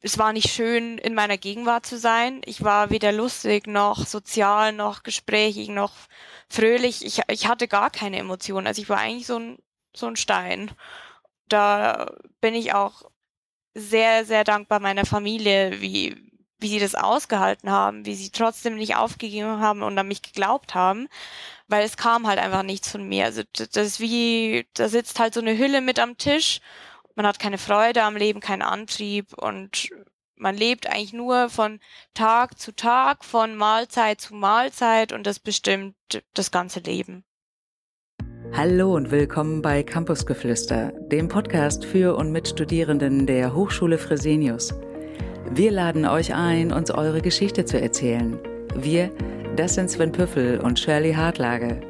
es war nicht schön, in meiner Gegenwart zu sein. Ich war weder lustig noch sozial noch gesprächig noch fröhlich. Ich, ich hatte gar keine Emotionen. Also ich war eigentlich so ein, so ein Stein. Da bin ich auch sehr, sehr dankbar meiner Familie, wie, wie sie das ausgehalten haben, wie sie trotzdem nicht aufgegeben haben und an mich geglaubt haben, weil es kam halt einfach nichts von mir. Also das ist wie, da sitzt halt so eine Hülle mit am Tisch man hat keine Freude am Leben, keinen Antrieb und man lebt eigentlich nur von Tag zu Tag, von Mahlzeit zu Mahlzeit und das bestimmt das ganze Leben. Hallo und willkommen bei Campusgeflüster, dem Podcast für und mit Studierenden der Hochschule Fresenius. Wir laden euch ein, uns eure Geschichte zu erzählen. Wir, das sind Sven Püffel und Shirley Hartlage.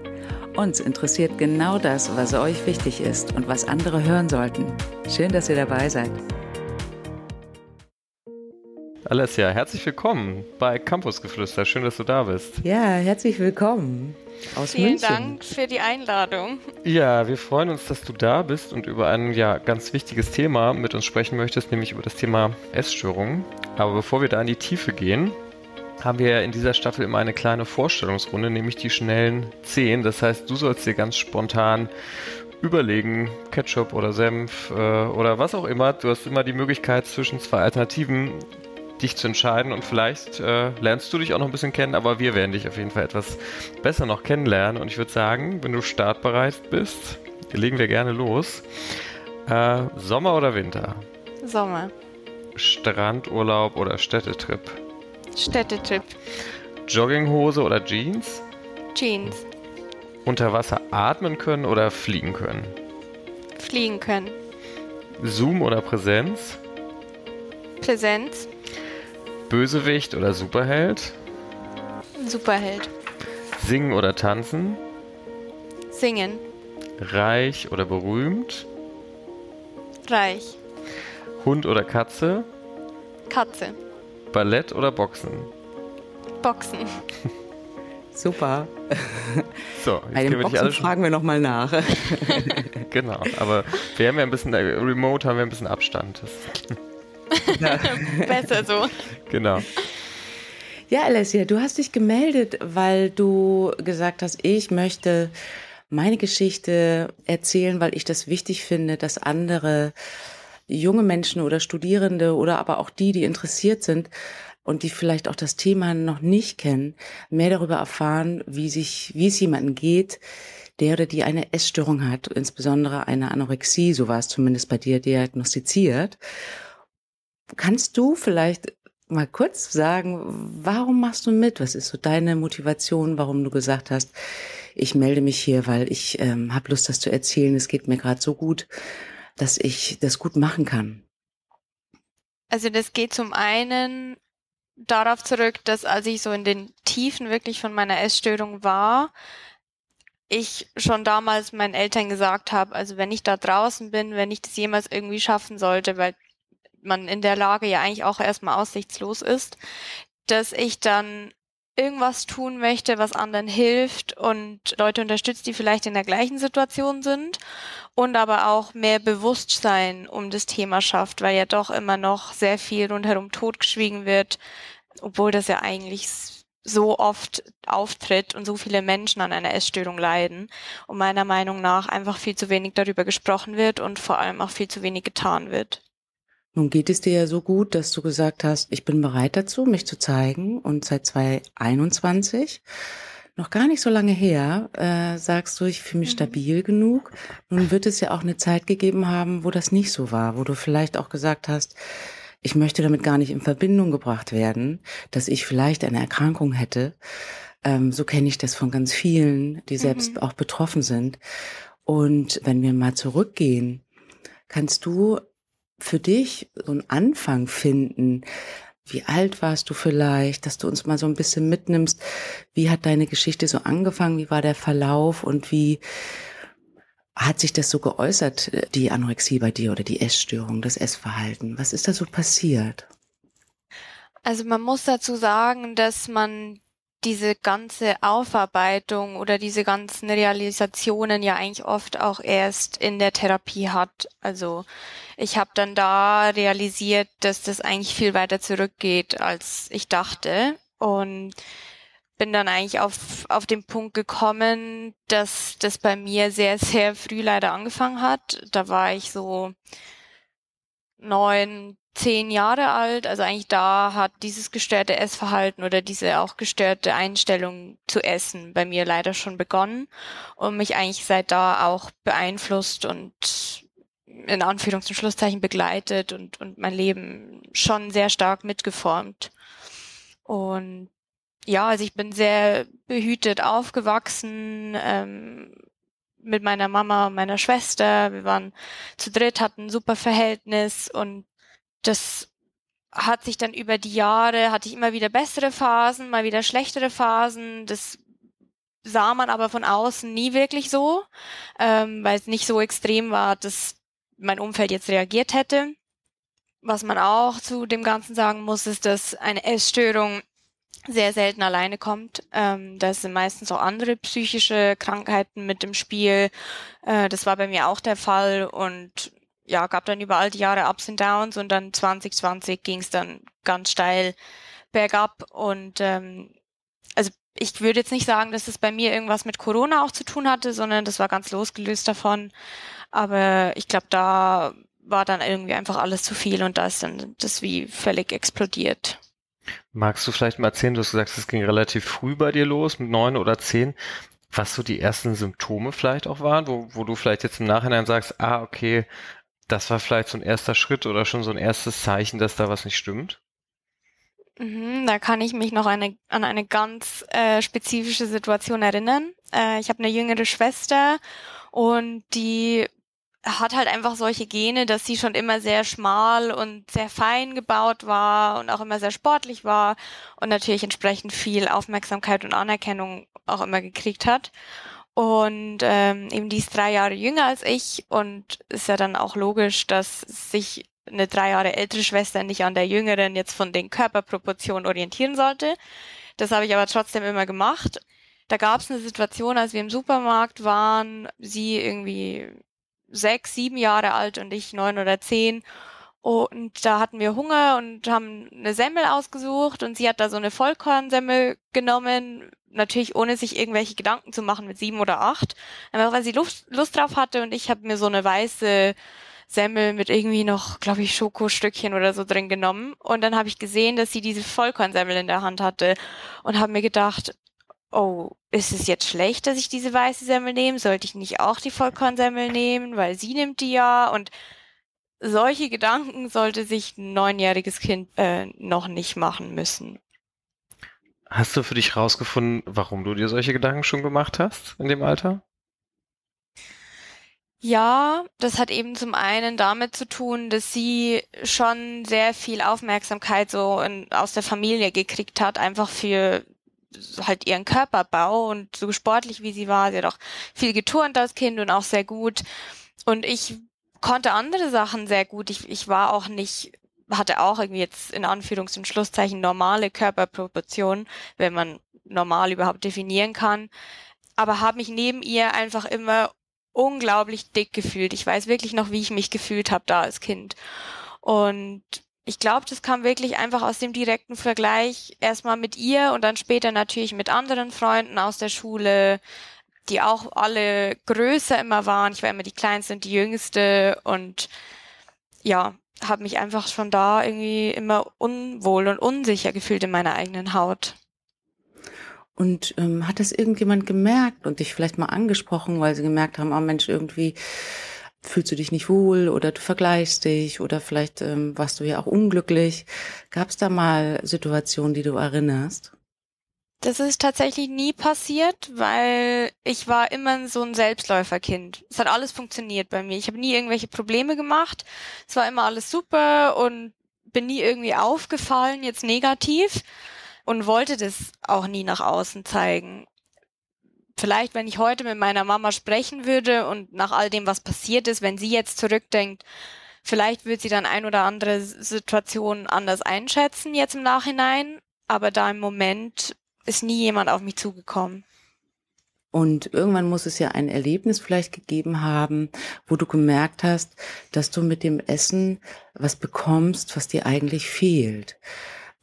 Uns interessiert genau das, was euch wichtig ist und was andere hören sollten. Schön, dass ihr dabei seid. Alessia, herzlich willkommen bei Campusgeflüster. Schön, dass du da bist. Ja, herzlich willkommen aus Vielen München. Dank für die Einladung. Ja, wir freuen uns, dass du da bist und über ein ja, ganz wichtiges Thema mit uns sprechen möchtest, nämlich über das Thema Essstörungen. Aber bevor wir da in die Tiefe gehen, haben wir in dieser Staffel immer eine kleine Vorstellungsrunde, nämlich die schnellen 10. Das heißt, du sollst dir ganz spontan überlegen, Ketchup oder Senf äh, oder was auch immer. Du hast immer die Möglichkeit zwischen zwei Alternativen dich zu entscheiden und vielleicht äh, lernst du dich auch noch ein bisschen kennen, aber wir werden dich auf jeden Fall etwas besser noch kennenlernen und ich würde sagen, wenn du startbereit bist, legen wir gerne los. Äh, Sommer oder Winter? Sommer. Strandurlaub oder Städtetrip? Städtetrip. Jogginghose oder Jeans? Jeans. Unter Wasser atmen können oder fliegen können? Fliegen können. Zoom oder Präsenz? Präsenz. Bösewicht oder Superheld? Superheld. Singen oder tanzen? Singen. Reich oder berühmt? Reich. Hund oder Katze? Katze. Ballett oder Boxen? Boxen. Super. So, Bei den Boxen alle fragen wir nochmal nach. genau, aber wir haben ja ein bisschen, äh, remote haben wir ein bisschen Abstand. Besser so. Genau. Ja, Alessia, du hast dich gemeldet, weil du gesagt hast, ich möchte meine Geschichte erzählen, weil ich das wichtig finde, dass andere junge Menschen oder Studierende oder aber auch die, die interessiert sind und die vielleicht auch das Thema noch nicht kennen, mehr darüber erfahren, wie sich, wie es jemandem geht, der oder die eine Essstörung hat, insbesondere eine Anorexie, so war es zumindest bei dir diagnostiziert. Kannst du vielleicht mal kurz sagen, warum machst du mit? Was ist so deine Motivation, warum du gesagt hast, ich melde mich hier, weil ich ähm, habe Lust, das zu erzählen, es geht mir gerade so gut dass ich das gut machen kann? Also das geht zum einen darauf zurück, dass als ich so in den Tiefen wirklich von meiner Essstörung war, ich schon damals meinen Eltern gesagt habe, also wenn ich da draußen bin, wenn ich das jemals irgendwie schaffen sollte, weil man in der Lage ja eigentlich auch erstmal aussichtslos ist, dass ich dann irgendwas tun möchte, was anderen hilft und Leute unterstützt, die vielleicht in der gleichen Situation sind und aber auch mehr Bewusstsein um das Thema schafft, weil ja doch immer noch sehr viel rundherum totgeschwiegen wird, obwohl das ja eigentlich so oft auftritt und so viele Menschen an einer Essstörung leiden und meiner Meinung nach einfach viel zu wenig darüber gesprochen wird und vor allem auch viel zu wenig getan wird. Nun geht es dir ja so gut, dass du gesagt hast, ich bin bereit dazu, mich zu zeigen. Und seit 2021, noch gar nicht so lange her, äh, sagst du, ich fühle mich mhm. stabil genug. Nun wird es ja auch eine Zeit gegeben haben, wo das nicht so war, wo du vielleicht auch gesagt hast, ich möchte damit gar nicht in Verbindung gebracht werden, dass ich vielleicht eine Erkrankung hätte. Ähm, so kenne ich das von ganz vielen, die selbst mhm. auch betroffen sind. Und wenn wir mal zurückgehen, kannst du für dich so einen Anfang finden? Wie alt warst du vielleicht, dass du uns mal so ein bisschen mitnimmst? Wie hat deine Geschichte so angefangen? Wie war der Verlauf und wie hat sich das so geäußert, die Anorexie bei dir oder die Essstörung, das Essverhalten? Was ist da so passiert? Also man muss dazu sagen, dass man diese ganze Aufarbeitung oder diese ganzen Realisationen ja eigentlich oft auch erst in der Therapie hat. Also ich habe dann da realisiert, dass das eigentlich viel weiter zurückgeht, als ich dachte. Und bin dann eigentlich auf, auf den Punkt gekommen, dass das bei mir sehr, sehr früh leider angefangen hat. Da war ich so neun, zehn Jahre alt. Also eigentlich da hat dieses gestörte Essverhalten oder diese auch gestörte Einstellung zu essen bei mir leider schon begonnen und mich eigentlich seit da auch beeinflusst und in Anführungs- und Schlusszeichen begleitet und, und mein Leben schon sehr stark mitgeformt. Und ja, also ich bin sehr behütet aufgewachsen ähm, mit meiner Mama und meiner Schwester. Wir waren zu dritt, hatten ein super Verhältnis und das hat sich dann über die Jahre, hatte ich immer wieder bessere Phasen, mal wieder schlechtere Phasen. Das sah man aber von außen nie wirklich so, ähm, weil es nicht so extrem war, dass mein Umfeld jetzt reagiert hätte. Was man auch zu dem Ganzen sagen muss, ist, dass eine Essstörung sehr selten alleine kommt. Ähm, da sind meistens auch andere psychische Krankheiten mit im Spiel. Äh, das war bei mir auch der Fall und ja, gab dann überall die Jahre Ups und Downs und dann 2020 ging es dann ganz steil bergab und ähm, also ich würde jetzt nicht sagen, dass es bei mir irgendwas mit Corona auch zu tun hatte, sondern das war ganz losgelöst davon. Aber ich glaube, da war dann irgendwie einfach alles zu viel und da ist dann das wie völlig explodiert. Magst du vielleicht mal erzählen, du hast gesagt, es ging relativ früh bei dir los, mit neun oder zehn, was so die ersten Symptome vielleicht auch waren, wo, wo du vielleicht jetzt im Nachhinein sagst, ah, okay, das war vielleicht so ein erster Schritt oder schon so ein erstes Zeichen, dass da was nicht stimmt? Mhm, da kann ich mich noch eine, an eine ganz äh, spezifische Situation erinnern. Äh, ich habe eine jüngere Schwester und die hat halt einfach solche Gene, dass sie schon immer sehr schmal und sehr fein gebaut war und auch immer sehr sportlich war und natürlich entsprechend viel Aufmerksamkeit und Anerkennung auch immer gekriegt hat. Und ähm, eben die ist drei Jahre jünger als ich und ist ja dann auch logisch, dass sich eine drei Jahre ältere Schwester nicht an der jüngeren jetzt von den Körperproportionen orientieren sollte. Das habe ich aber trotzdem immer gemacht. Da gab es eine Situation, als wir im Supermarkt waren, sie irgendwie sechs, sieben Jahre alt und ich neun oder zehn. Und da hatten wir Hunger und haben eine Semmel ausgesucht und sie hat da so eine Vollkornsemmel genommen, natürlich ohne sich irgendwelche Gedanken zu machen mit sieben oder acht, einfach weil sie Lust, Lust drauf hatte und ich habe mir so eine weiße Semmel mit irgendwie noch, glaube ich, Schokostückchen oder so drin genommen und dann habe ich gesehen, dass sie diese Vollkornsemmel in der Hand hatte und habe mir gedacht, oh, ist es jetzt schlecht, dass ich diese weiße Semmel nehme? Sollte ich nicht auch die Vollkornsemmel nehmen, weil sie nimmt die ja und solche Gedanken sollte sich ein neunjähriges Kind äh, noch nicht machen müssen. Hast du für dich rausgefunden, warum du dir solche Gedanken schon gemacht hast in dem Alter? Ja, das hat eben zum einen damit zu tun, dass sie schon sehr viel Aufmerksamkeit so in, aus der Familie gekriegt hat, einfach für halt ihren Körperbau und so sportlich wie sie war. Sie hat auch viel geturnt als Kind und auch sehr gut. Und ich konnte andere Sachen sehr gut. Ich, ich war auch nicht hatte auch irgendwie jetzt in Anführungs- und Schlusszeichen normale Körperproportionen, wenn man normal überhaupt definieren kann. Aber habe mich neben ihr einfach immer unglaublich dick gefühlt. Ich weiß wirklich noch, wie ich mich gefühlt habe da als Kind. Und ich glaube, das kam wirklich einfach aus dem direkten Vergleich erstmal mit ihr und dann später natürlich mit anderen Freunden aus der Schule, die auch alle größer immer waren. Ich war immer die kleinste und die jüngste und ja, habe mich einfach schon da irgendwie immer unwohl und unsicher gefühlt in meiner eigenen Haut. Und ähm, hat das irgendjemand gemerkt und dich vielleicht mal angesprochen, weil sie gemerkt haben, oh Mensch, irgendwie fühlst du dich nicht wohl oder du vergleichst dich oder vielleicht ähm, warst du ja auch unglücklich. Gab es da mal Situationen, die du erinnerst? Das ist tatsächlich nie passiert, weil ich war immer so ein Selbstläuferkind. Es hat alles funktioniert bei mir. Ich habe nie irgendwelche Probleme gemacht. Es war immer alles super und bin nie irgendwie aufgefallen, jetzt negativ und wollte das auch nie nach außen zeigen. Vielleicht, wenn ich heute mit meiner Mama sprechen würde und nach all dem, was passiert ist, wenn sie jetzt zurückdenkt, vielleicht wird sie dann ein oder andere Situation anders einschätzen jetzt im Nachhinein. Aber da im Moment ist nie jemand auf mich zugekommen. Und irgendwann muss es ja ein Erlebnis vielleicht gegeben haben, wo du gemerkt hast, dass du mit dem Essen was bekommst, was dir eigentlich fehlt.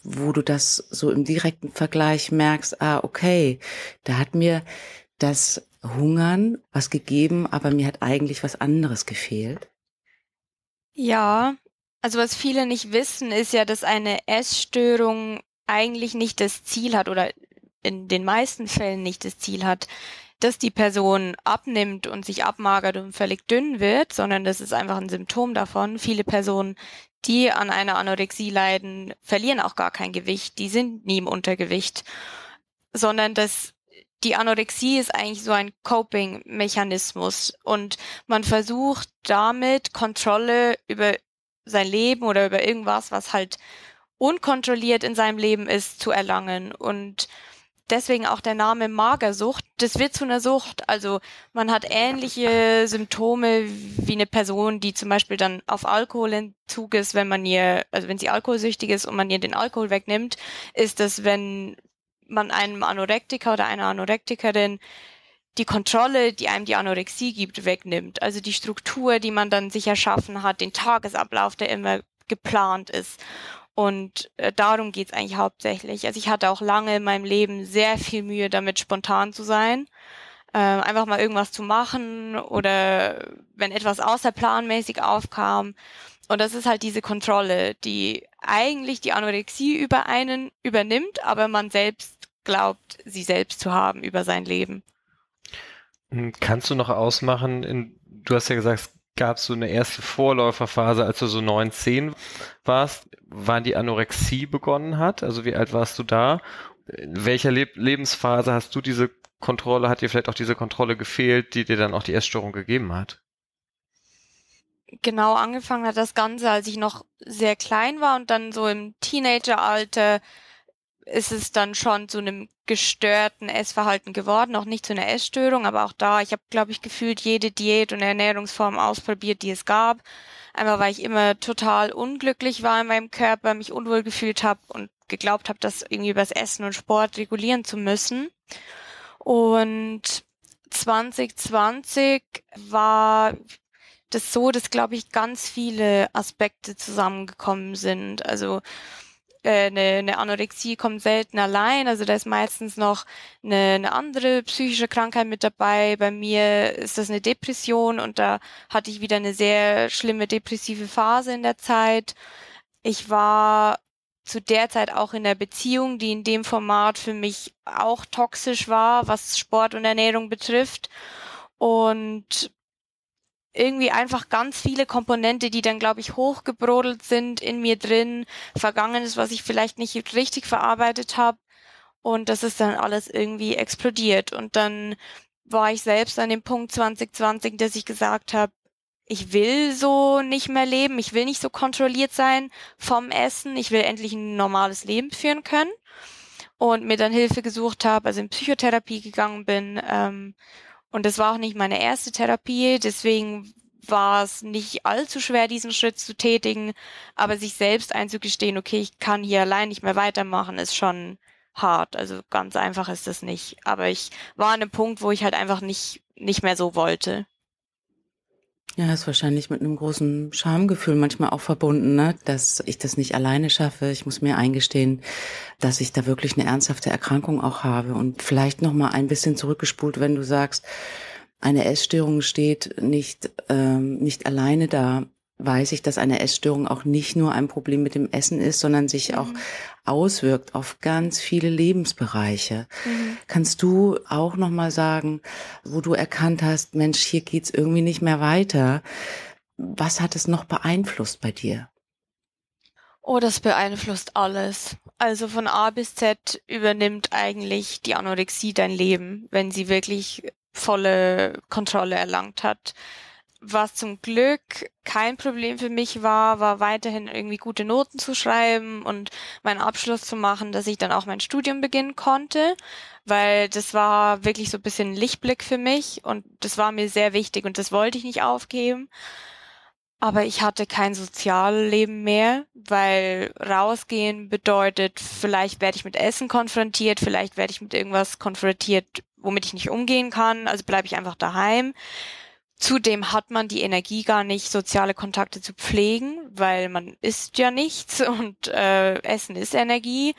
Wo du das so im direkten Vergleich merkst, ah, okay, da hat mir das Hungern was gegeben, aber mir hat eigentlich was anderes gefehlt. Ja, also was viele nicht wissen, ist ja, dass eine Essstörung eigentlich nicht das Ziel hat oder in den meisten Fällen nicht das Ziel hat, dass die Person abnimmt und sich abmagert und völlig dünn wird, sondern das ist einfach ein Symptom davon. Viele Personen, die an einer Anorexie leiden, verlieren auch gar kein Gewicht, die sind nie im Untergewicht, sondern das die Anorexie ist eigentlich so ein Coping-Mechanismus und man versucht damit Kontrolle über sein Leben oder über irgendwas, was halt unkontrolliert in seinem Leben ist, zu erlangen. Und deswegen auch der Name Magersucht. Das wird zu einer Sucht. Also man hat ähnliche Symptome wie eine Person, die zum Beispiel dann auf Alkoholentzug ist, wenn man ihr, also wenn sie alkoholsüchtig ist und man ihr den Alkohol wegnimmt, ist das, wenn man einem Anorektiker oder einer Anorektikerin die Kontrolle, die einem die Anorexie gibt, wegnimmt. Also die Struktur, die man dann sich erschaffen hat, den Tagesablauf, der immer geplant ist. Und äh, darum geht's eigentlich hauptsächlich. Also ich hatte auch lange in meinem Leben sehr viel Mühe damit, spontan zu sein. Äh, einfach mal irgendwas zu machen oder wenn etwas außerplanmäßig aufkam. Und das ist halt diese Kontrolle, die eigentlich die Anorexie über einen übernimmt, aber man selbst glaubt, sie selbst zu haben über sein Leben. Hm, kannst du noch ausmachen, in, du hast ja gesagt, es gab so eine erste Vorläuferphase, als du so neun, zehn warst, wann die Anorexie begonnen hat? Also wie alt warst du da? In welcher Le Lebensphase hast du diese Kontrolle, hat dir vielleicht auch diese Kontrolle gefehlt, die dir dann auch die Essstörung gegeben hat? Genau angefangen hat das Ganze, als ich noch sehr klein war und dann so im Teenageralter ist es dann schon zu einem gestörten Essverhalten geworden, auch nicht zu einer Essstörung, aber auch da, ich habe, glaube ich, gefühlt jede Diät und Ernährungsform ausprobiert, die es gab. Einmal, weil ich immer total unglücklich war in meinem Körper, mich unwohl gefühlt habe und geglaubt habe, das irgendwie übers Essen und Sport regulieren zu müssen. Und 2020 war das so, dass, glaube ich, ganz viele Aspekte zusammengekommen sind. Also äh, eine, eine Anorexie kommt selten allein, also da ist meistens noch eine, eine andere psychische Krankheit mit dabei. Bei mir ist das eine Depression und da hatte ich wieder eine sehr schlimme depressive Phase in der Zeit. Ich war zu der Zeit auch in der Beziehung, die in dem Format für mich auch toxisch war, was Sport und Ernährung betrifft. Und irgendwie einfach ganz viele Komponente, die dann, glaube ich, hochgebrodelt sind in mir drin, Vergangenes, was ich vielleicht nicht richtig verarbeitet habe. Und das ist dann alles irgendwie explodiert. Und dann war ich selbst an dem Punkt 2020, dass ich gesagt habe, ich will so nicht mehr leben, ich will nicht so kontrolliert sein vom Essen, ich will endlich ein normales Leben führen können. Und mir dann Hilfe gesucht habe, also in Psychotherapie gegangen bin ähm, und das war auch nicht meine erste Therapie, deswegen war es nicht allzu schwer, diesen Schritt zu tätigen, aber sich selbst einzugestehen, okay, ich kann hier allein nicht mehr weitermachen, ist schon hart. Also ganz einfach ist das nicht. Aber ich war an einem Punkt, wo ich halt einfach nicht, nicht mehr so wollte. Ja, ist wahrscheinlich mit einem großen Schamgefühl manchmal auch verbunden, ne? dass ich das nicht alleine schaffe. Ich muss mir eingestehen, dass ich da wirklich eine ernsthafte Erkrankung auch habe. Und vielleicht noch mal ein bisschen zurückgespult, wenn du sagst, eine Essstörung steht nicht ähm, nicht alleine da weiß ich, dass eine Essstörung auch nicht nur ein Problem mit dem Essen ist, sondern sich mhm. auch auswirkt auf ganz viele Lebensbereiche. Mhm. Kannst du auch noch mal sagen, wo du erkannt hast, Mensch, hier geht's irgendwie nicht mehr weiter. Was hat es noch beeinflusst bei dir? Oh, das beeinflusst alles. Also von A bis Z übernimmt eigentlich die Anorexie dein Leben, wenn sie wirklich volle Kontrolle erlangt hat. Was zum Glück kein Problem für mich war, war weiterhin irgendwie gute Noten zu schreiben und meinen Abschluss zu machen, dass ich dann auch mein Studium beginnen konnte, weil das war wirklich so ein bisschen Lichtblick für mich und das war mir sehr wichtig und das wollte ich nicht aufgeben. aber ich hatte kein Sozialleben mehr, weil rausgehen bedeutet, vielleicht werde ich mit Essen konfrontiert, vielleicht werde ich mit irgendwas konfrontiert, womit ich nicht umgehen kann, also bleibe ich einfach daheim. Zudem hat man die Energie gar nicht, soziale Kontakte zu pflegen, weil man isst ja nichts und äh, Essen ist Energie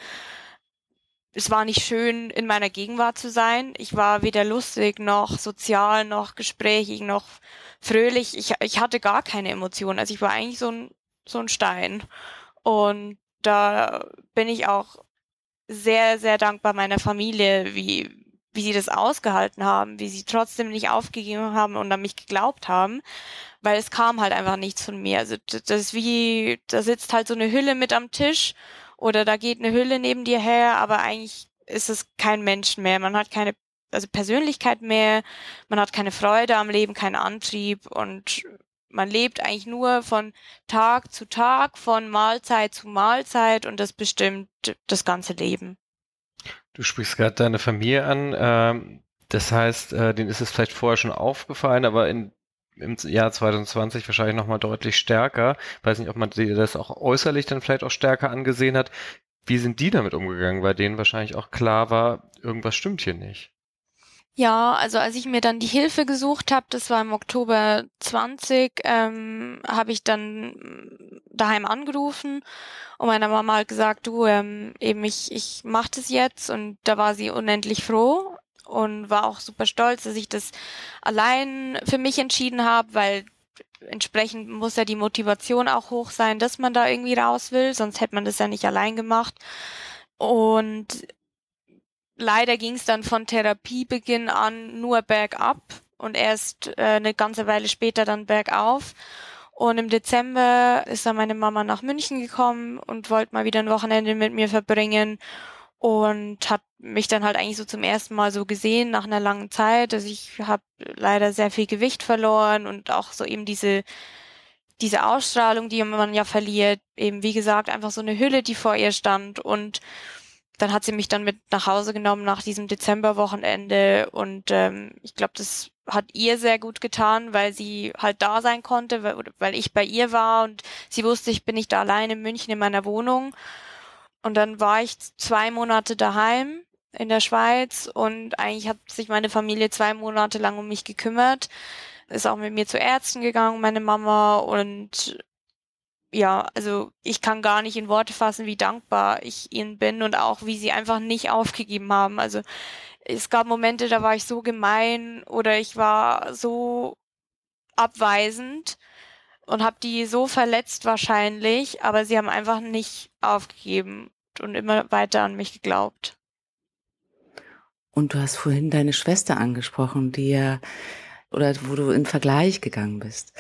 es war nicht schön, in meiner Gegenwart zu sein. Ich war weder lustig noch sozial noch gesprächig noch fröhlich. Ich, ich hatte gar keine Emotionen. Also ich war eigentlich so ein, so ein Stein. Und da bin ich auch sehr, sehr dankbar meiner Familie, wie, wie sie das ausgehalten haben, wie sie trotzdem nicht aufgegeben haben und an mich geglaubt haben, weil es kam halt einfach nichts von mir. Also das ist wie, da sitzt halt so eine Hülle mit am Tisch oder da geht eine Hülle neben dir her, aber eigentlich ist es kein Mensch mehr. Man hat keine also Persönlichkeit mehr, man hat keine Freude am Leben, keinen Antrieb und man lebt eigentlich nur von Tag zu Tag, von Mahlzeit zu Mahlzeit und das bestimmt das ganze Leben. Du sprichst gerade deine Familie an. Ähm, das heißt, äh, denen ist es vielleicht vorher schon aufgefallen, aber in im Jahr 2020 wahrscheinlich nochmal deutlich stärker. Weiß nicht, ob man das auch äußerlich dann vielleicht auch stärker angesehen hat. Wie sind die damit umgegangen, weil denen wahrscheinlich auch klar war, irgendwas stimmt hier nicht? Ja, also als ich mir dann die Hilfe gesucht habe, das war im Oktober 20, ähm, habe ich dann daheim angerufen und meiner Mama halt gesagt, du, ähm, eben ich, ich mach das jetzt und da war sie unendlich froh und war auch super stolz, dass ich das allein für mich entschieden habe, weil entsprechend muss ja die Motivation auch hoch sein, dass man da irgendwie raus will, sonst hätte man das ja nicht allein gemacht. Und leider ging es dann von Therapiebeginn an nur bergab und erst äh, eine ganze Weile später dann bergauf. Und im Dezember ist dann meine Mama nach München gekommen und wollte mal wieder ein Wochenende mit mir verbringen und hat mich dann halt eigentlich so zum ersten Mal so gesehen nach einer langen Zeit. Also ich habe leider sehr viel Gewicht verloren und auch so eben diese diese Ausstrahlung, die man ja verliert, eben wie gesagt einfach so eine Hülle, die vor ihr stand und dann hat sie mich dann mit nach Hause genommen nach diesem Dezemberwochenende und ähm, ich glaube, das hat ihr sehr gut getan, weil sie halt da sein konnte, weil, weil ich bei ihr war und sie wusste, ich bin nicht da allein in München in meiner Wohnung. Und dann war ich zwei Monate daheim in der Schweiz und eigentlich hat sich meine Familie zwei Monate lang um mich gekümmert, ist auch mit mir zu Ärzten gegangen, meine Mama und ja, also ich kann gar nicht in Worte fassen, wie dankbar ich ihnen bin und auch wie sie einfach nicht aufgegeben haben. Also es gab Momente, da war ich so gemein oder ich war so abweisend und habe die so verletzt wahrscheinlich, aber sie haben einfach nicht aufgegeben und immer weiter an mich geglaubt. Und du hast vorhin deine Schwester angesprochen, die ja, oder wo du in Vergleich gegangen bist.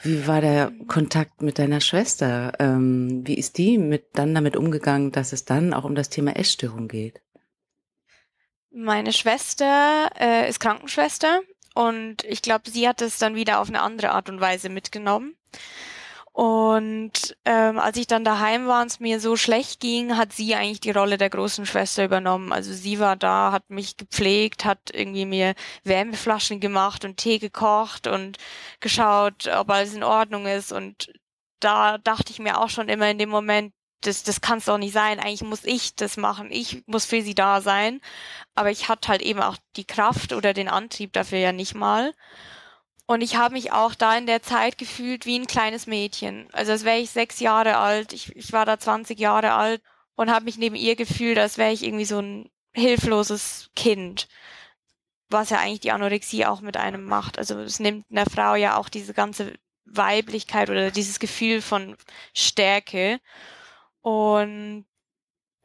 Wie war der. Kontakt mit deiner Schwester? Ähm, wie ist die mit, dann damit umgegangen, dass es dann auch um das Thema Essstörung geht? Meine Schwester äh, ist Krankenschwester und ich glaube, sie hat es dann wieder auf eine andere Art und Weise mitgenommen. Und ähm, als ich dann daheim war und es mir so schlecht ging, hat sie eigentlich die Rolle der großen Schwester übernommen. Also sie war da, hat mich gepflegt, hat irgendwie mir Wärmeflaschen gemacht und Tee gekocht und geschaut, ob alles in Ordnung ist. Und da dachte ich mir auch schon immer in dem Moment, das, das kann es doch nicht sein. Eigentlich muss ich das machen. Ich muss für sie da sein. Aber ich hatte halt eben auch die Kraft oder den Antrieb dafür ja nicht mal. Und ich habe mich auch da in der Zeit gefühlt wie ein kleines Mädchen. Also als wäre ich sechs Jahre alt, ich, ich war da 20 Jahre alt und habe mich neben ihr gefühlt, als wäre ich irgendwie so ein hilfloses Kind. Was ja eigentlich die Anorexie auch mit einem macht. Also es nimmt einer Frau ja auch diese ganze Weiblichkeit oder dieses Gefühl von Stärke. Und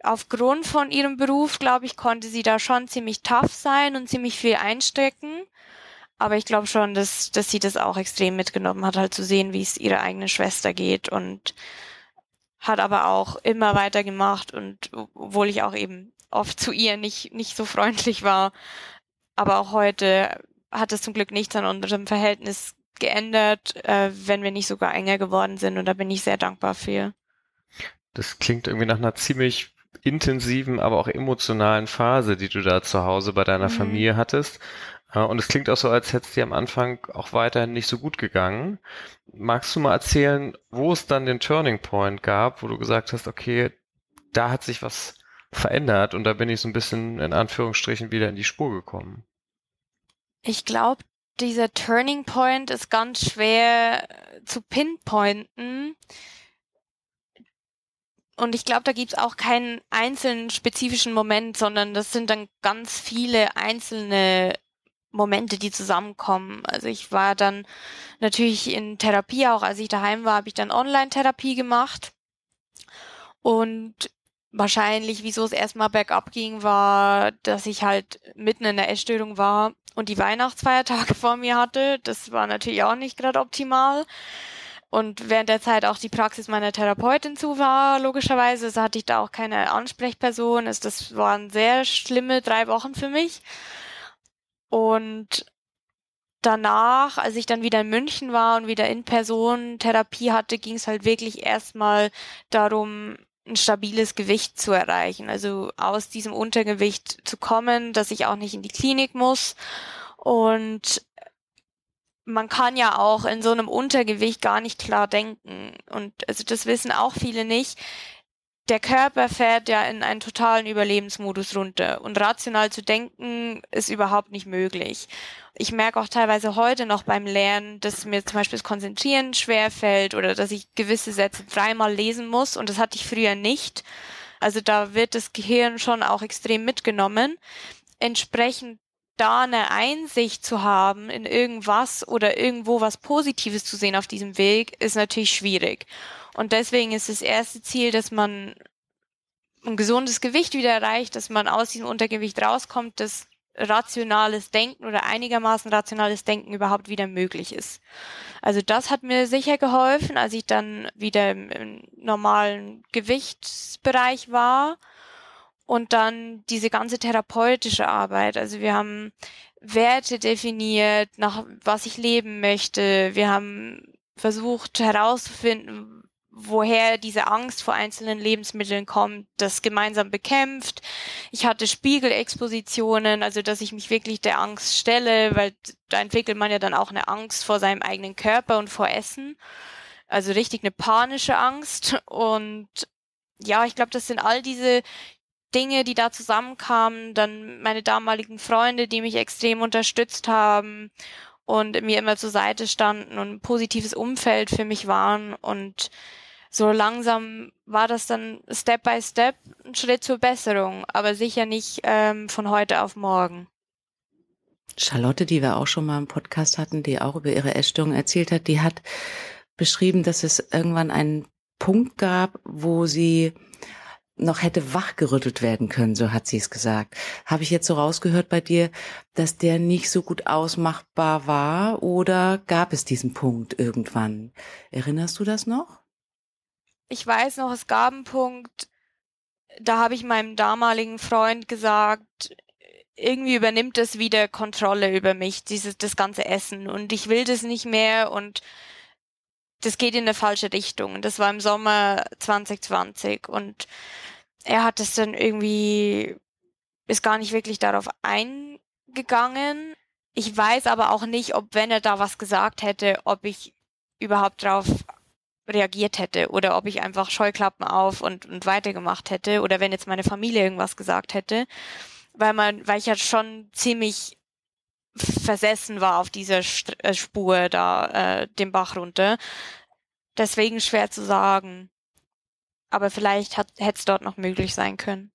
aufgrund von ihrem Beruf, glaube ich, konnte sie da schon ziemlich tough sein und ziemlich viel einstecken. Aber ich glaube schon, dass, dass sie das auch extrem mitgenommen hat, halt zu sehen, wie es ihrer eigenen Schwester geht und hat aber auch immer weiter gemacht und obwohl ich auch eben oft zu ihr nicht, nicht so freundlich war, aber auch heute hat es zum Glück nichts an unserem Verhältnis geändert, äh, wenn wir nicht sogar enger geworden sind und da bin ich sehr dankbar für. Das klingt irgendwie nach einer ziemlich intensiven, aber auch emotionalen Phase, die du da zu Hause bei deiner mhm. Familie hattest. Und es klingt auch so, als hätte es dir am Anfang auch weiterhin nicht so gut gegangen. magst du mal erzählen, wo es dann den Turning Point gab, wo du gesagt hast, okay, da hat sich was verändert und da bin ich so ein bisschen in Anführungsstrichen wieder in die Spur gekommen? Ich glaube, dieser Turning Point ist ganz schwer zu pinpointen. Und ich glaube, da gibt es auch keinen einzelnen spezifischen Moment, sondern das sind dann ganz viele einzelne Momente, die zusammenkommen. Also ich war dann natürlich in Therapie, auch als ich daheim war, habe ich dann Online-Therapie gemacht. Und wahrscheinlich, wieso es erstmal bergab ging, war, dass ich halt mitten in der Essstörung war und die Weihnachtsfeiertage vor mir hatte. Das war natürlich auch nicht gerade optimal. Und während der Zeit auch die Praxis meiner Therapeutin zu war, logischerweise, so hatte ich da auch keine Ansprechperson. Das waren sehr schlimme drei Wochen für mich. Und danach, als ich dann wieder in München war und wieder in Person Therapie hatte, ging es halt wirklich erstmal darum, ein stabiles Gewicht zu erreichen. Also aus diesem Untergewicht zu kommen, dass ich auch nicht in die Klinik muss. Und man kann ja auch in so einem Untergewicht gar nicht klar denken. Und also das wissen auch viele nicht der Körper fährt ja in einen totalen Überlebensmodus runter und rational zu denken ist überhaupt nicht möglich. Ich merke auch teilweise heute noch beim Lernen, dass mir zum Beispiel das Konzentrieren schwer fällt oder dass ich gewisse Sätze dreimal lesen muss und das hatte ich früher nicht. Also da wird das Gehirn schon auch extrem mitgenommen. Entsprechend da eine Einsicht zu haben in irgendwas oder irgendwo was Positives zu sehen auf diesem Weg, ist natürlich schwierig. Und deswegen ist das erste Ziel, dass man ein gesundes Gewicht wieder erreicht, dass man aus diesem Untergewicht rauskommt, dass rationales Denken oder einigermaßen rationales Denken überhaupt wieder möglich ist. Also das hat mir sicher geholfen, als ich dann wieder im, im normalen Gewichtsbereich war und dann diese ganze therapeutische Arbeit. Also wir haben Werte definiert, nach was ich leben möchte. Wir haben versucht herauszufinden, woher diese Angst vor einzelnen Lebensmitteln kommt, das gemeinsam bekämpft. Ich hatte Spiegelexpositionen, also dass ich mich wirklich der Angst stelle, weil da entwickelt man ja dann auch eine Angst vor seinem eigenen Körper und vor Essen. Also richtig eine panische Angst. Und ja, ich glaube, das sind all diese Dinge, die da zusammenkamen. Dann meine damaligen Freunde, die mich extrem unterstützt haben und mir immer zur Seite standen und ein positives Umfeld für mich waren und so langsam war das dann Step by Step ein Schritt zur Besserung, aber sicher nicht ähm, von heute auf morgen. Charlotte, die wir auch schon mal im Podcast hatten, die auch über ihre Essstörung erzählt hat, die hat beschrieben, dass es irgendwann einen Punkt gab, wo sie noch hätte wachgerüttelt werden können, so hat sie es gesagt. Habe ich jetzt so rausgehört bei dir, dass der nicht so gut ausmachbar war oder gab es diesen Punkt irgendwann? Erinnerst du das noch? Ich weiß noch, es gab einen Punkt, da habe ich meinem damaligen Freund gesagt, irgendwie übernimmt es wieder Kontrolle über mich, dieses, das ganze Essen und ich will das nicht mehr und das geht in eine falsche Richtung. Das war im Sommer 2020 und er hat es dann irgendwie, ist gar nicht wirklich darauf eingegangen. Ich weiß aber auch nicht, ob wenn er da was gesagt hätte, ob ich überhaupt drauf reagiert hätte oder ob ich einfach Scheuklappen auf und, und weitergemacht hätte oder wenn jetzt meine Familie irgendwas gesagt hätte, weil man, weil ich ja schon ziemlich versessen war auf dieser St äh, Spur da äh, den Bach runter. Deswegen schwer zu sagen. Aber vielleicht hätte es dort noch möglich sein können.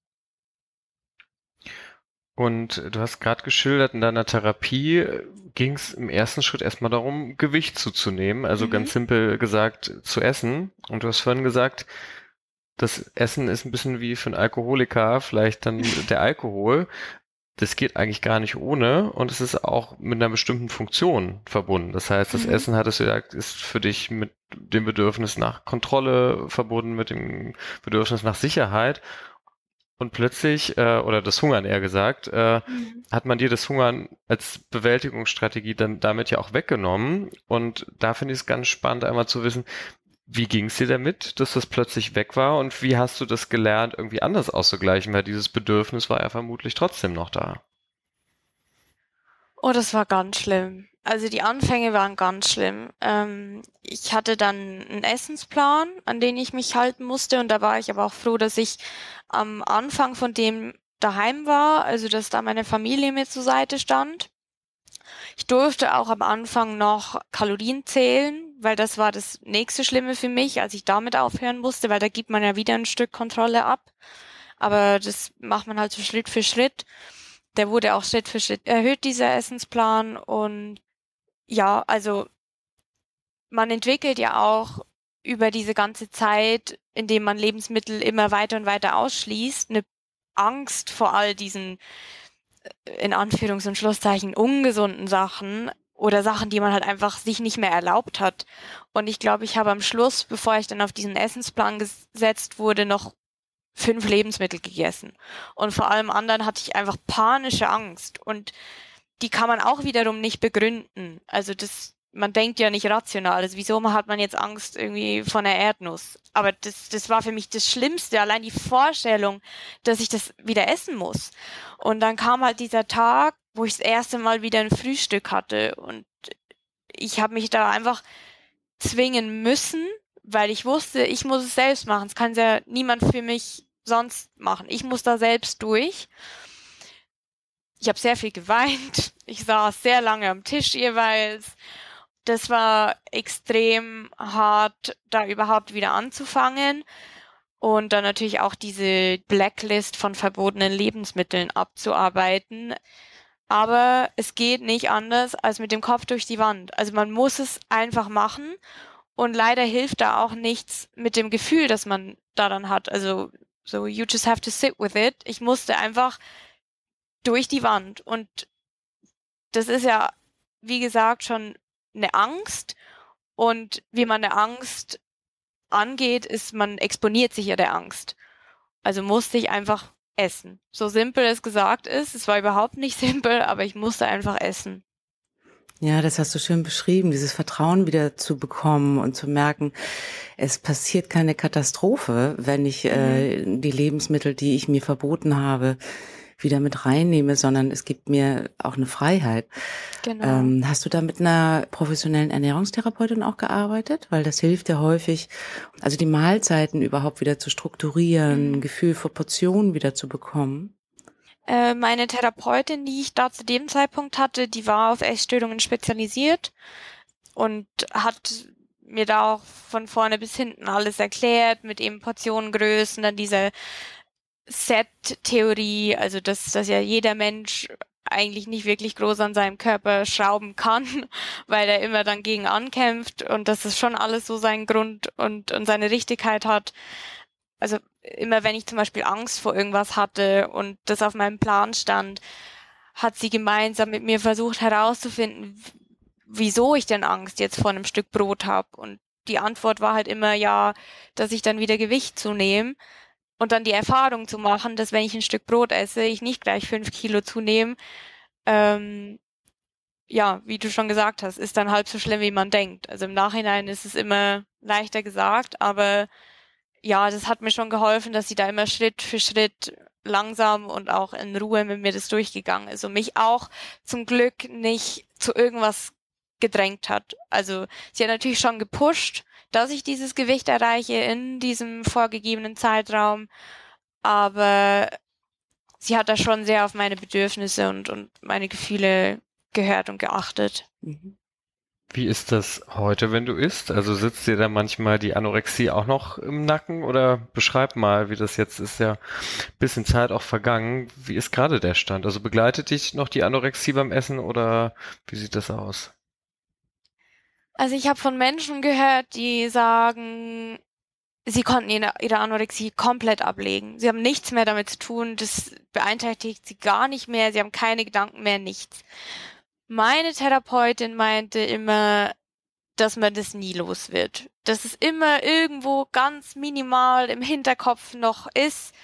Und du hast gerade geschildert, in deiner Therapie äh, ging es im ersten Schritt erstmal darum, Gewicht zuzunehmen, also mhm. ganz simpel gesagt zu essen. Und du hast vorhin gesagt, das Essen ist ein bisschen wie für einen Alkoholiker vielleicht dann der Alkohol. Das geht eigentlich gar nicht ohne und es ist auch mit einer bestimmten Funktion verbunden. Das heißt, das mhm. Essen, hattest du gesagt, ist für dich mit dem Bedürfnis nach Kontrolle verbunden, mit dem Bedürfnis nach Sicherheit und plötzlich, äh, oder das Hungern eher gesagt, äh, mhm. hat man dir das Hungern als Bewältigungsstrategie dann damit ja auch weggenommen. Und da finde ich es ganz spannend, einmal zu wissen, wie ging es dir damit, dass das plötzlich weg war und wie hast du das gelernt, irgendwie anders auszugleichen, weil dieses Bedürfnis war ja vermutlich trotzdem noch da. Oh, das war ganz schlimm. Also die Anfänge waren ganz schlimm. Ähm, ich hatte dann einen Essensplan, an den ich mich halten musste und da war ich aber auch froh, dass ich am Anfang von dem daheim war, also dass da meine Familie mir zur Seite stand. Ich durfte auch am Anfang noch Kalorien zählen, weil das war das nächste Schlimme für mich, als ich damit aufhören musste, weil da gibt man ja wieder ein Stück Kontrolle ab. Aber das macht man halt so Schritt für Schritt. Der wurde auch Schritt für Schritt erhöht, dieser Essensplan. Und ja, also man entwickelt ja auch über diese ganze Zeit, indem man Lebensmittel immer weiter und weiter ausschließt, eine Angst vor all diesen äh, in Anführungs- und Schlusszeichen ungesunden Sachen oder Sachen, die man halt einfach sich nicht mehr erlaubt hat. Und ich glaube, ich habe am Schluss, bevor ich dann auf diesen Essensplan gesetzt wurde, noch fünf Lebensmittel gegessen. Und vor allem anderen hatte ich einfach panische Angst. Und die kann man auch wiederum nicht begründen. Also das, man denkt ja nicht rational. Also wieso hat man jetzt Angst irgendwie von der Erdnuss? Aber das, das war für mich das Schlimmste. Allein die Vorstellung, dass ich das wieder essen muss. Und dann kam halt dieser Tag, wo ich das erste Mal wieder ein Frühstück hatte. Und ich habe mich da einfach zwingen müssen, weil ich wusste, ich muss es selbst machen. Es kann ja niemand für mich sonst machen. Ich muss da selbst durch. Ich habe sehr viel geweint. Ich saß sehr lange am Tisch jeweils. Das war extrem hart, da überhaupt wieder anzufangen. Und dann natürlich auch diese Blacklist von verbotenen Lebensmitteln abzuarbeiten. Aber es geht nicht anders als mit dem Kopf durch die Wand. Also man muss es einfach machen. Und leider hilft da auch nichts mit dem Gefühl, das man da dann hat. Also so, you just have to sit with it. Ich musste einfach durch die Wand. Und das ist ja, wie gesagt, schon eine Angst. Und wie man eine Angst angeht, ist, man exponiert sich ja der Angst. Also musste ich einfach essen. So simpel es gesagt ist, es war überhaupt nicht simpel, aber ich musste einfach essen. Ja, das hast du schön beschrieben, dieses Vertrauen wieder zu bekommen und zu merken, es passiert keine Katastrophe, wenn ich äh, mhm. die Lebensmittel, die ich mir verboten habe, wieder mit reinnehme, sondern es gibt mir auch eine Freiheit. Genau. Ähm, hast du da mit einer professionellen Ernährungstherapeutin auch gearbeitet? Weil das hilft ja häufig, also die Mahlzeiten überhaupt wieder zu strukturieren, mhm. ein Gefühl für Portionen wieder zu bekommen. Äh, meine Therapeutin, die ich da zu dem Zeitpunkt hatte, die war auf Essstörungen spezialisiert und hat mir da auch von vorne bis hinten alles erklärt mit eben Portionengrößen, dann diese Set-Theorie, also dass, dass ja jeder Mensch eigentlich nicht wirklich groß an seinem Körper schrauben kann, weil er immer dann gegen ankämpft und dass es schon alles so seinen Grund und, und seine Richtigkeit hat. Also immer wenn ich zum Beispiel Angst vor irgendwas hatte und das auf meinem Plan stand, hat sie gemeinsam mit mir versucht herauszufinden, wieso ich denn Angst jetzt vor einem Stück Brot habe. Und die Antwort war halt immer ja, dass ich dann wieder Gewicht zunehme und dann die Erfahrung zu machen, dass wenn ich ein Stück Brot esse, ich nicht gleich fünf Kilo zunehme. Ähm, ja, wie du schon gesagt hast, ist dann halb so schlimm, wie man denkt. Also im Nachhinein ist es immer leichter gesagt, aber ja, das hat mir schon geholfen, dass sie da immer Schritt für Schritt langsam und auch in Ruhe mit mir das durchgegangen ist und mich auch zum Glück nicht zu irgendwas gedrängt hat. Also sie hat natürlich schon gepusht, dass ich dieses Gewicht erreiche in diesem vorgegebenen Zeitraum, aber sie hat da schon sehr auf meine Bedürfnisse und, und meine Gefühle gehört und geachtet. Mhm. Wie ist das heute, wenn du isst? Also sitzt dir da manchmal die Anorexie auch noch im Nacken oder beschreib mal, wie das jetzt ist ja ein bisschen Zeit auch vergangen. Wie ist gerade der Stand? Also begleitet dich noch die Anorexie beim Essen oder wie sieht das aus? Also ich habe von Menschen gehört, die sagen, sie konnten ihre, Anorexie komplett ablegen. Sie haben nichts mehr damit zu tun, das beeinträchtigt sie gar nicht mehr, sie haben keine Gedanken mehr, nichts. Meine Therapeutin meinte immer, dass man das nie los wird. Dass es immer irgendwo ganz minimal im Hinterkopf noch ist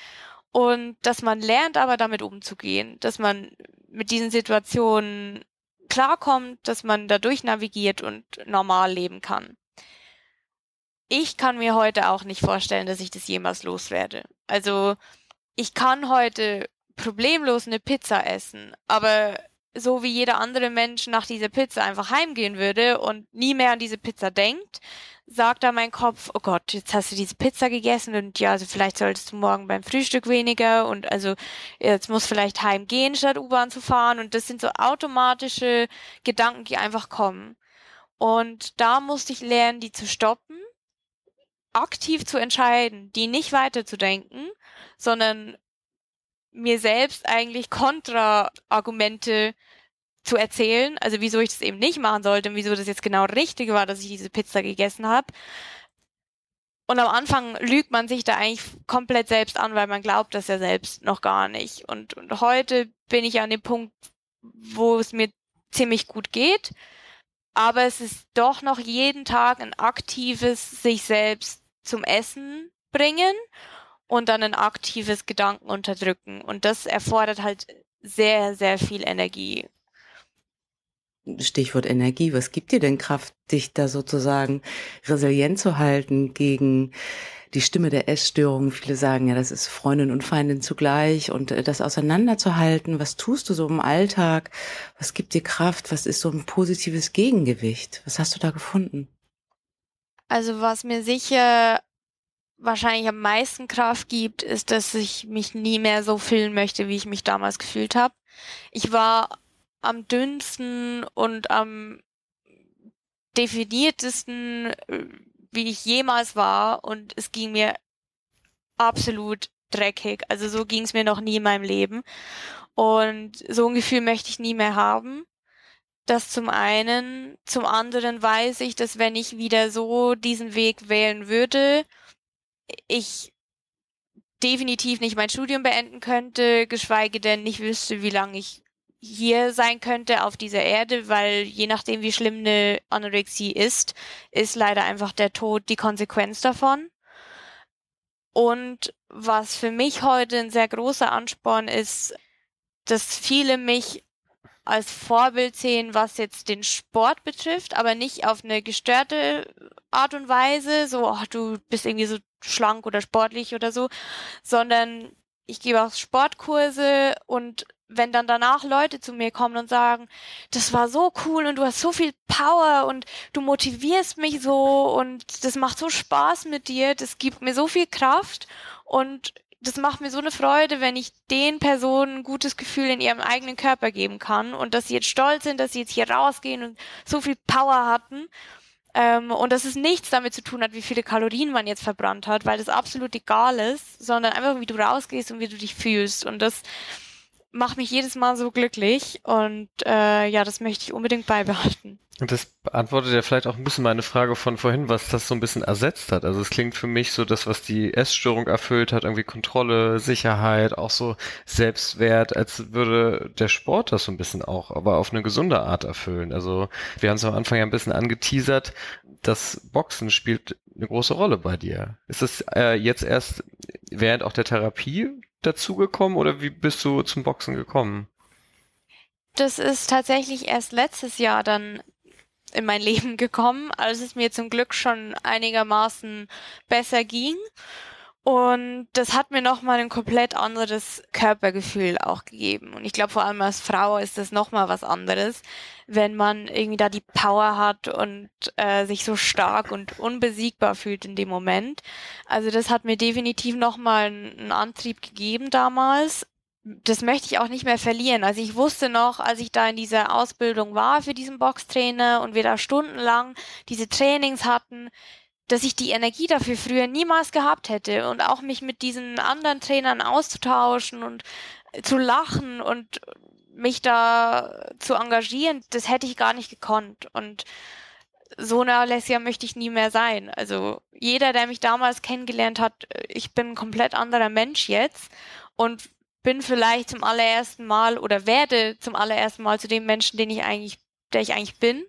und dass man lernt aber damit umzugehen, dass man mit diesen Situationen klarkommt, dass man dadurch navigiert und normal leben kann. Ich kann mir heute auch nicht vorstellen, dass ich das jemals loswerde. Also ich kann heute problemlos eine Pizza essen, aber so wie jeder andere Mensch nach dieser Pizza einfach heimgehen würde und nie mehr an diese Pizza denkt, sagt da mein Kopf, oh Gott, jetzt hast du diese Pizza gegessen und ja, also vielleicht solltest du morgen beim Frühstück weniger und also jetzt muss vielleicht heimgehen, statt U-Bahn zu fahren und das sind so automatische Gedanken, die einfach kommen. Und da musste ich lernen, die zu stoppen, aktiv zu entscheiden, die nicht weiterzudenken, sondern mir selbst eigentlich Kontra-Argumente zu erzählen, also wieso ich das eben nicht machen sollte und wieso das jetzt genau richtig war, dass ich diese Pizza gegessen habe. Und am Anfang lügt man sich da eigentlich komplett selbst an, weil man glaubt das ja selbst noch gar nicht. Und, und heute bin ich an dem Punkt, wo es mir ziemlich gut geht. Aber es ist doch noch jeden Tag ein aktives sich selbst zum Essen bringen und dann ein aktives Gedanken unterdrücken. Und das erfordert halt sehr, sehr viel Energie. Stichwort Energie. Was gibt dir denn Kraft, dich da sozusagen resilient zu halten gegen die Stimme der Essstörung? Viele sagen ja, das ist Freundin und Feindin zugleich und äh, das auseinanderzuhalten. Was tust du so im Alltag? Was gibt dir Kraft? Was ist so ein positives Gegengewicht? Was hast du da gefunden? Also was mir sicher wahrscheinlich am meisten Kraft gibt, ist, dass ich mich nie mehr so fühlen möchte, wie ich mich damals gefühlt habe. Ich war am dünnsten und am definiertesten, äh, wie ich jemals war und es ging mir absolut dreckig. Also so ging es mir noch nie in meinem Leben. Und so ein Gefühl möchte ich nie mehr haben. Das zum einen. Zum anderen weiß ich, dass wenn ich wieder so diesen Weg wählen würde, ich definitiv nicht mein Studium beenden könnte, geschweige denn nicht wüsste, wie lange ich hier sein könnte auf dieser Erde, weil je nachdem, wie schlimm eine Anorexie ist, ist leider einfach der Tod die Konsequenz davon. Und was für mich heute ein sehr großer Ansporn ist, dass viele mich als Vorbild sehen, was jetzt den Sport betrifft, aber nicht auf eine gestörte Art und Weise, so, ach, du bist irgendwie so schlank oder sportlich oder so, sondern ich gebe auch Sportkurse und wenn dann danach Leute zu mir kommen und sagen, das war so cool und du hast so viel Power und du motivierst mich so und das macht so Spaß mit dir, das gibt mir so viel Kraft und das macht mir so eine Freude, wenn ich den Personen ein gutes Gefühl in ihrem eigenen Körper geben kann und dass sie jetzt stolz sind, dass sie jetzt hier rausgehen und so viel Power hatten. Ähm, und dass es nichts damit zu tun hat, wie viele Kalorien man jetzt verbrannt hat, weil das absolut egal ist, sondern einfach, wie du rausgehst und wie du dich fühlst. Und das macht mich jedes Mal so glücklich und äh, ja, das möchte ich unbedingt beibehalten. Und das beantwortet ja vielleicht auch ein bisschen meine Frage von vorhin, was das so ein bisschen ersetzt hat. Also es klingt für mich so, das, was die Essstörung erfüllt hat, irgendwie Kontrolle, Sicherheit, auch so Selbstwert, als würde der Sport das so ein bisschen auch, aber auf eine gesunde Art erfüllen. Also wir haben es am Anfang ja ein bisschen angeteasert, das Boxen spielt eine große Rolle bei dir. Ist es äh, jetzt erst während auch der Therapie dazugekommen oder wie bist du zum Boxen gekommen? Das ist tatsächlich erst letztes Jahr dann in mein Leben gekommen, als es mir zum Glück schon einigermaßen besser ging. Und das hat mir nochmal ein komplett anderes Körpergefühl auch gegeben. Und ich glaube, vor allem als Frau ist das nochmal was anderes, wenn man irgendwie da die Power hat und äh, sich so stark und unbesiegbar fühlt in dem Moment. Also das hat mir definitiv nochmal einen Antrieb gegeben damals das möchte ich auch nicht mehr verlieren. Also ich wusste noch, als ich da in dieser Ausbildung war für diesen Boxtrainer und wir da stundenlang diese Trainings hatten, dass ich die Energie dafür früher niemals gehabt hätte und auch mich mit diesen anderen Trainern auszutauschen und zu lachen und mich da zu engagieren, das hätte ich gar nicht gekonnt und so eine Alessia möchte ich nie mehr sein. Also jeder, der mich damals kennengelernt hat, ich bin ein komplett anderer Mensch jetzt und bin vielleicht zum allerersten Mal oder werde zum allerersten Mal zu dem Menschen, den ich eigentlich, der ich eigentlich bin.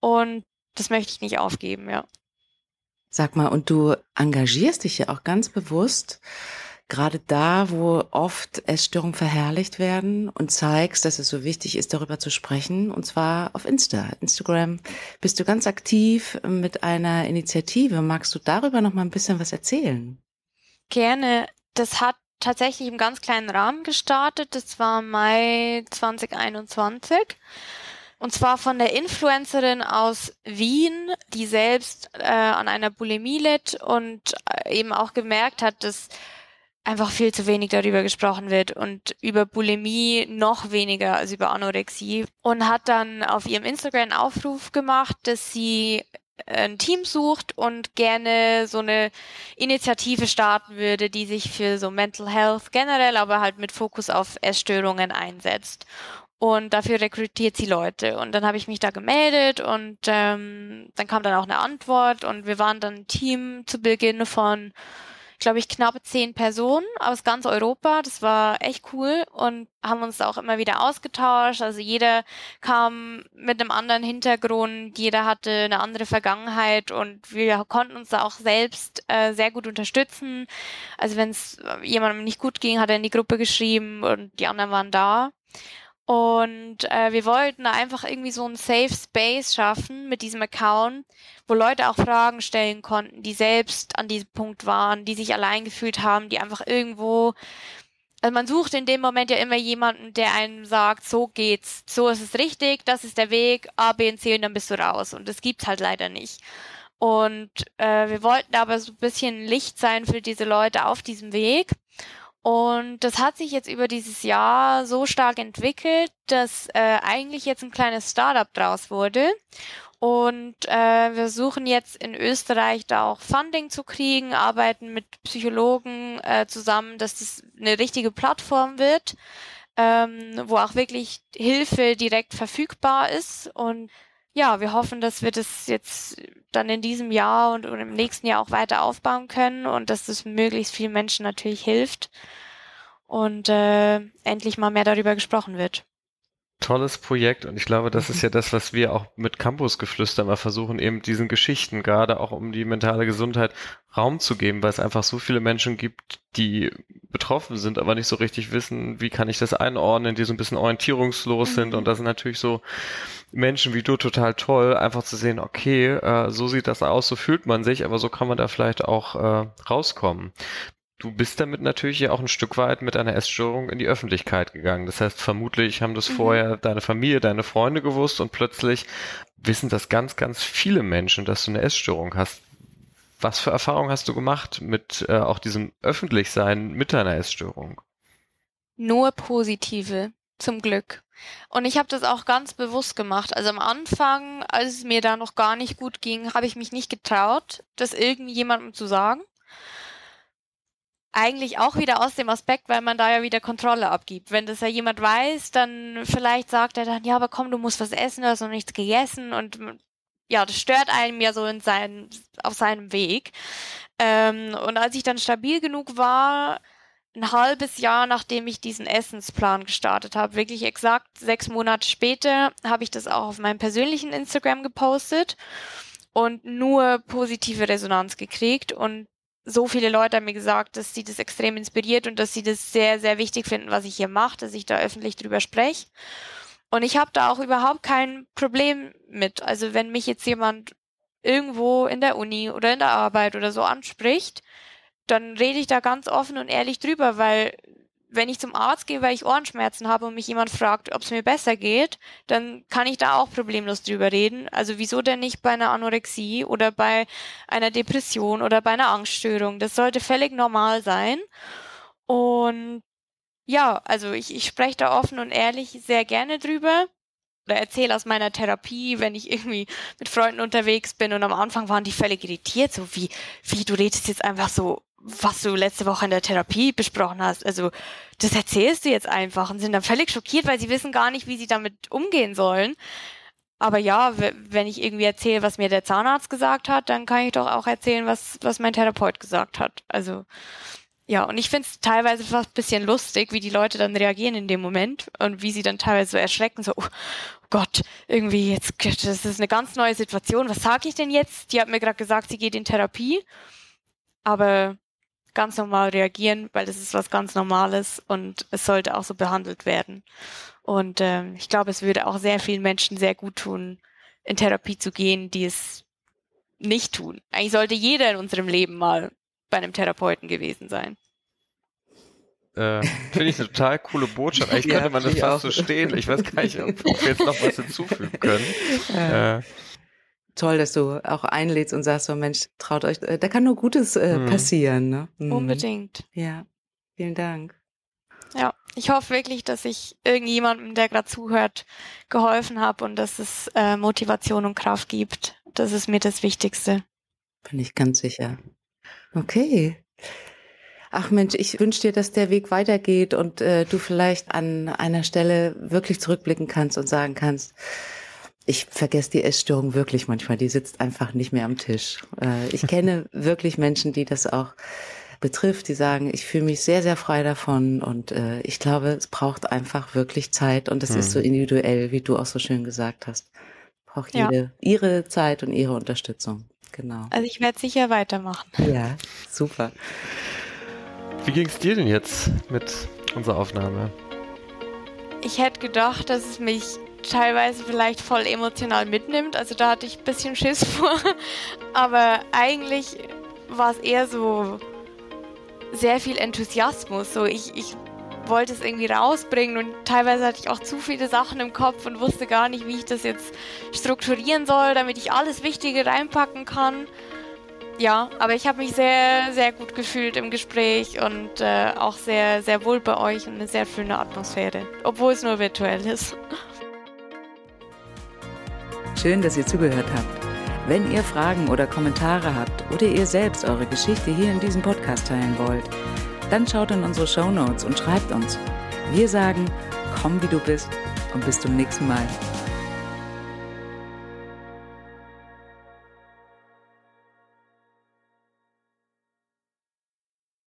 Und das möchte ich nicht aufgeben, ja. Sag mal, und du engagierst dich ja auch ganz bewusst, gerade da, wo oft Essstörungen verherrlicht werden und zeigst, dass es so wichtig ist, darüber zu sprechen, und zwar auf Insta, Instagram. Bist du ganz aktiv mit einer Initiative? Magst du darüber noch mal ein bisschen was erzählen? Gerne. Das hat tatsächlich im ganz kleinen Rahmen gestartet. Das war Mai 2021. Und zwar von der Influencerin aus Wien, die selbst äh, an einer Bulimie litt und äh, eben auch gemerkt hat, dass einfach viel zu wenig darüber gesprochen wird und über Bulimie noch weniger als über Anorexie und hat dann auf ihrem Instagram Aufruf gemacht, dass sie ein Team sucht und gerne so eine Initiative starten würde, die sich für so Mental Health generell, aber halt mit Fokus auf Essstörungen einsetzt. Und dafür rekrutiert sie Leute. Und dann habe ich mich da gemeldet und ähm, dann kam dann auch eine Antwort und wir waren dann ein Team zu Beginn von glaube ich, knapp zehn Personen aus ganz Europa. Das war echt cool und haben uns auch immer wieder ausgetauscht. Also jeder kam mit einem anderen Hintergrund, jeder hatte eine andere Vergangenheit und wir konnten uns da auch selbst äh, sehr gut unterstützen. Also wenn es jemandem nicht gut ging, hat er in die Gruppe geschrieben und die anderen waren da. Und äh, wir wollten einfach irgendwie so einen Safe Space schaffen mit diesem Account, wo Leute auch Fragen stellen konnten, die selbst an diesem Punkt waren, die sich allein gefühlt haben, die einfach irgendwo also man sucht in dem Moment ja immer jemanden, der einem sagt, so geht's, so ist es richtig, das ist der Weg, A, B und C und dann bist du raus. Und das gibt's halt leider nicht. Und äh, wir wollten aber so ein bisschen Licht sein für diese Leute auf diesem Weg und das hat sich jetzt über dieses Jahr so stark entwickelt, dass äh, eigentlich jetzt ein kleines Startup draus wurde. Und äh, wir suchen jetzt in Österreich da auch Funding zu kriegen, arbeiten mit Psychologen äh, zusammen, dass das eine richtige Plattform wird, ähm, wo auch wirklich Hilfe direkt verfügbar ist. Und ja, wir hoffen, dass wir das jetzt dann in diesem Jahr und, und im nächsten Jahr auch weiter aufbauen können und dass das möglichst vielen Menschen natürlich hilft und äh, endlich mal mehr darüber gesprochen wird tolles Projekt und ich glaube, das ist mhm. ja das, was wir auch mit Campusgeflüster mal versuchen, eben diesen Geschichten, gerade auch um die mentale Gesundheit, Raum zu geben, weil es einfach so viele Menschen gibt, die betroffen sind, aber nicht so richtig wissen, wie kann ich das einordnen, die so ein bisschen orientierungslos mhm. sind und das sind natürlich so Menschen wie du total toll, einfach zu sehen, okay, äh, so sieht das aus, so fühlt man sich, aber so kann man da vielleicht auch äh, rauskommen. Du bist damit natürlich ja auch ein Stück weit mit einer Essstörung in die Öffentlichkeit gegangen. Das heißt, vermutlich haben das mhm. vorher deine Familie, deine Freunde gewusst und plötzlich wissen das ganz, ganz viele Menschen, dass du eine Essstörung hast. Was für Erfahrungen hast du gemacht mit äh, auch diesem Öffentlichsein mit deiner Essstörung? Nur positive, zum Glück. Und ich habe das auch ganz bewusst gemacht. Also am Anfang, als es mir da noch gar nicht gut ging, habe ich mich nicht getraut, das irgendjemandem zu sagen eigentlich auch wieder aus dem Aspekt, weil man da ja wieder Kontrolle abgibt. Wenn das ja jemand weiß, dann vielleicht sagt er dann, ja, aber komm, du musst was essen, du hast noch nichts gegessen und ja, das stört einem ja so in seinen, auf seinem Weg. Ähm, und als ich dann stabil genug war, ein halbes Jahr nachdem ich diesen Essensplan gestartet habe, wirklich exakt sechs Monate später, habe ich das auch auf meinem persönlichen Instagram gepostet und nur positive Resonanz gekriegt und so viele Leute haben mir gesagt, dass sie das extrem inspiriert und dass sie das sehr, sehr wichtig finden, was ich hier mache, dass ich da öffentlich drüber spreche. Und ich habe da auch überhaupt kein Problem mit. Also wenn mich jetzt jemand irgendwo in der Uni oder in der Arbeit oder so anspricht, dann rede ich da ganz offen und ehrlich drüber, weil wenn ich zum Arzt gehe, weil ich Ohrenschmerzen habe und mich jemand fragt, ob es mir besser geht, dann kann ich da auch problemlos drüber reden. Also wieso denn nicht bei einer Anorexie oder bei einer Depression oder bei einer Angststörung? Das sollte völlig normal sein. Und ja, also ich, ich spreche da offen und ehrlich sehr gerne drüber oder erzähle aus meiner Therapie, wenn ich irgendwie mit Freunden unterwegs bin und am Anfang waren die völlig irritiert, so wie, wie du redest jetzt einfach so was du letzte Woche in der Therapie besprochen hast. Also das erzählst du jetzt einfach und sind dann völlig schockiert, weil sie wissen gar nicht, wie sie damit umgehen sollen. Aber ja, wenn ich irgendwie erzähle, was mir der Zahnarzt gesagt hat, dann kann ich doch auch erzählen, was, was mein Therapeut gesagt hat. Also ja, und ich finde es teilweise fast ein bisschen lustig, wie die Leute dann reagieren in dem Moment und wie sie dann teilweise so erschrecken, so, oh Gott, irgendwie jetzt, das ist eine ganz neue Situation, was sage ich denn jetzt? Die hat mir gerade gesagt, sie geht in Therapie, aber ganz normal reagieren, weil das ist was ganz Normales und es sollte auch so behandelt werden. Und ähm, ich glaube, es würde auch sehr vielen Menschen sehr gut tun, in Therapie zu gehen, die es nicht tun. Eigentlich sollte jeder in unserem Leben mal bei einem Therapeuten gewesen sein. äh, finde ich eine total coole Botschaft. Eigentlich könnte man das fast auch. so stehen. Ich weiß gar nicht, ob, ob wir jetzt noch was hinzufügen können. Ja. Äh, toll, dass du auch einlädst und sagst, so Mensch, traut euch, äh, da kann nur Gutes äh, mhm. passieren. Ne? Mhm. Unbedingt. Ja, vielen Dank. Ja, ich hoffe wirklich, dass ich irgendjemandem, der gerade zuhört, geholfen habe und dass es äh, Motivation und Kraft gibt. Das ist mir das Wichtigste. Bin ich ganz sicher. Okay. Ach Mensch, ich wünsche dir, dass der Weg weitergeht und äh, du vielleicht an einer Stelle wirklich zurückblicken kannst und sagen kannst, ich vergesse die Essstörung wirklich manchmal. Die sitzt einfach nicht mehr am Tisch. Äh, ich kenne wirklich Menschen, die das auch betrifft, die sagen, ich fühle mich sehr, sehr frei davon und äh, ich glaube, es braucht einfach wirklich Zeit und es hm. ist so individuell, wie du auch so schön gesagt hast. Braucht jede ja. ihre Zeit und ihre Unterstützung. Genau. Also ich werde sicher weitermachen. Ja, super. Wie ging es dir denn jetzt mit unserer Aufnahme? Ich hätte gedacht, dass es mich teilweise vielleicht voll emotional mitnimmt. Also da hatte ich ein bisschen Schiss vor. Aber eigentlich war es eher so sehr viel Enthusiasmus. So ich, ich wollte es irgendwie rausbringen und teilweise hatte ich auch zu viele Sachen im Kopf und wusste gar nicht, wie ich das jetzt strukturieren soll, damit ich alles Wichtige reinpacken kann. Ja, aber ich habe mich sehr, sehr gut gefühlt im Gespräch und äh, auch sehr, sehr wohl bei euch und eine sehr schöne Atmosphäre, obwohl es nur virtuell ist. Schön, dass ihr zugehört habt. Wenn ihr Fragen oder Kommentare habt oder ihr selbst eure Geschichte hier in diesem Podcast teilen wollt, dann schaut in unsere Show Notes und schreibt uns. Wir sagen, komm wie du bist und bis zum nächsten Mal.